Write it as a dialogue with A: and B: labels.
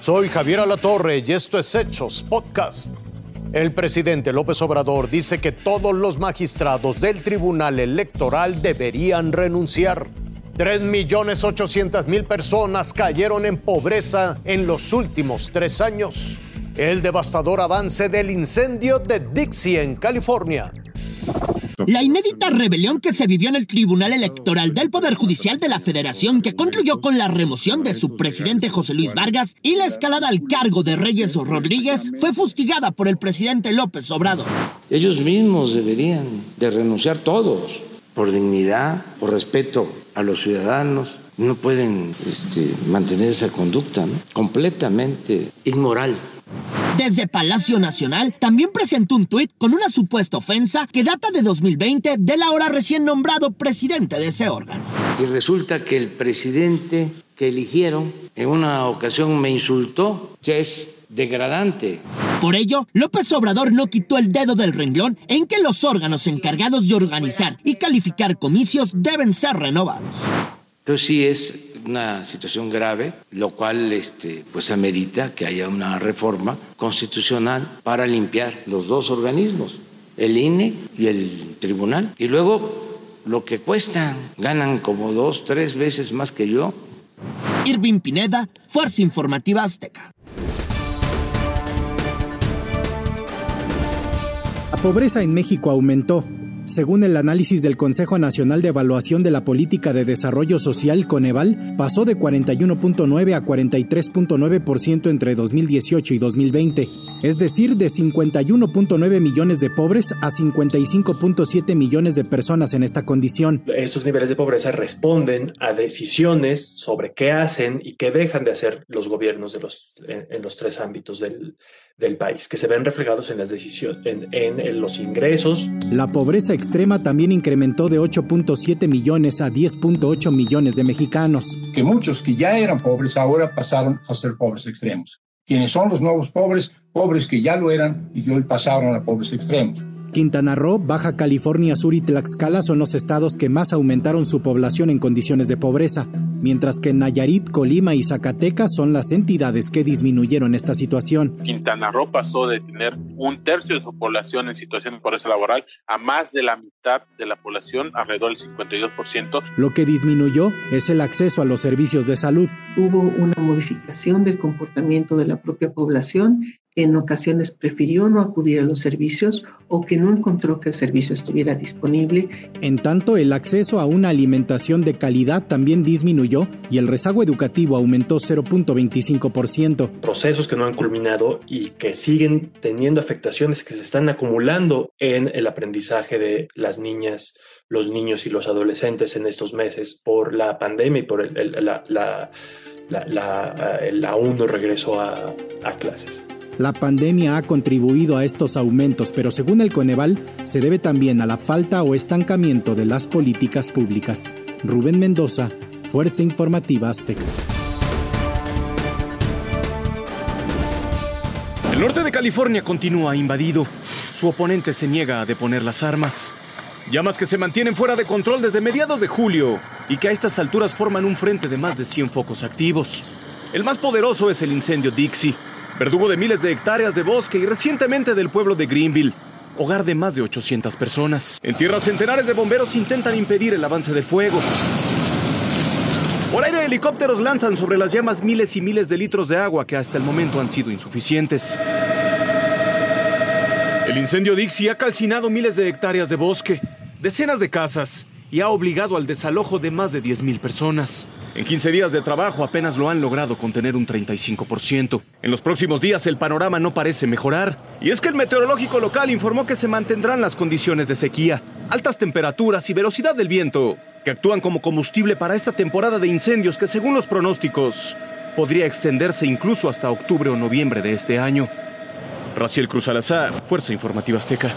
A: Soy Javier Alatorre y esto es Hechos Podcast. El presidente López Obrador dice que todos los magistrados del Tribunal Electoral deberían renunciar. 3.800.000 personas cayeron en pobreza en los últimos tres años. El devastador avance del incendio de Dixie en California.
B: La inédita rebelión que se vivió en el Tribunal Electoral del Poder Judicial de la Federación, que concluyó con la remoción de su presidente José Luis Vargas y la escalada al cargo de Reyes Rodríguez, fue fustigada por el presidente López Obrador.
C: Ellos mismos deberían de renunciar todos, por dignidad, por respeto a los ciudadanos. No pueden este, mantener esa conducta completamente inmoral.
B: Desde Palacio Nacional también presentó un tuit con una supuesta ofensa que data de 2020 del ahora recién nombrado presidente de ese órgano.
C: Y resulta que el presidente que eligieron en una ocasión me insultó. Es degradante.
B: Por ello, López Obrador no quitó el dedo del renglón en que los órganos encargados de organizar y calificar comicios deben ser renovados.
C: Entonces sí es una situación grave, lo cual este, pues amerita que haya una reforma constitucional para limpiar los dos organismos, el INE y el tribunal. Y luego lo que cuestan, ganan como dos, tres veces más que yo.
B: Irving Pineda, Fuerza Informativa Azteca.
D: La pobreza en México aumentó según el análisis del Consejo Nacional de Evaluación de la Política de Desarrollo Social, Coneval, pasó de 41.9 a 43.9% entre 2018 y 2020, es decir, de 51.9 millones de pobres a 55.7 millones de personas en esta condición.
E: Estos niveles de pobreza responden a decisiones sobre qué hacen y qué dejan de hacer los gobiernos de los, en los tres ámbitos del, del país, que se ven reflejados en las decisiones, en, los ingresos.
D: La pobreza extrema también incrementó de 8.7 millones a 10.8 millones de mexicanos.
F: Que muchos que ya eran pobres ahora pasaron a ser pobres extremos. Quienes son los nuevos pobres, pobres que ya lo eran y que hoy pasaron a pobres extremos.
D: Quintana Roo, Baja California Sur y Tlaxcala son los estados que más aumentaron su población en condiciones de pobreza, mientras que Nayarit, Colima y Zacatecas son las entidades que disminuyeron esta situación.
G: Quintana Roo pasó de tener un tercio de su población en situación de pobreza laboral a más de la mitad de la población, alrededor del 52%.
D: Lo que disminuyó es el acceso a los servicios de salud.
H: Hubo una modificación del comportamiento de la propia población en ocasiones prefirió no acudir a los servicios o que no encontró que el servicio estuviera disponible.
D: En tanto, el acceso a una alimentación de calidad también disminuyó y el rezago educativo aumentó 0.25%.
E: Procesos que no han culminado y que siguen teniendo afectaciones que se están acumulando en el aprendizaje de las niñas, los niños y los adolescentes en estos meses por la pandemia y por el, la, la, aún no regreso a clases.
D: La pandemia ha contribuido a estos aumentos, pero según el Coneval, se debe también a la falta o estancamiento de las políticas públicas. Rubén Mendoza, Fuerza Informativa Azteca.
I: El norte de California continúa invadido. Su oponente se niega a deponer las armas. Llamas que se mantienen fuera de control desde mediados de julio y que a estas alturas forman un frente de más de 100 focos activos. El más poderoso es el incendio Dixie, verdugo de miles de hectáreas de bosque y recientemente del pueblo de Greenville, hogar de más de 800 personas. En tierra, centenares de bomberos intentan impedir el avance del fuego. Por aire, helicópteros lanzan sobre las llamas miles y miles de litros de agua que hasta el momento han sido insuficientes. El incendio Dixie ha calcinado miles de hectáreas de bosque, decenas de casas y ha obligado al desalojo de más de 10.000 personas. En 15 días de trabajo apenas lo han logrado contener un 35%. En los próximos días el panorama no parece mejorar. Y es que el meteorológico local informó que se mantendrán las condiciones de sequía, altas temperaturas y velocidad del viento, que actúan como combustible para esta temporada de incendios que según los pronósticos podría extenderse incluso hasta octubre o noviembre de este año. Raciel Cruz Alazar, Fuerza Informativa Azteca.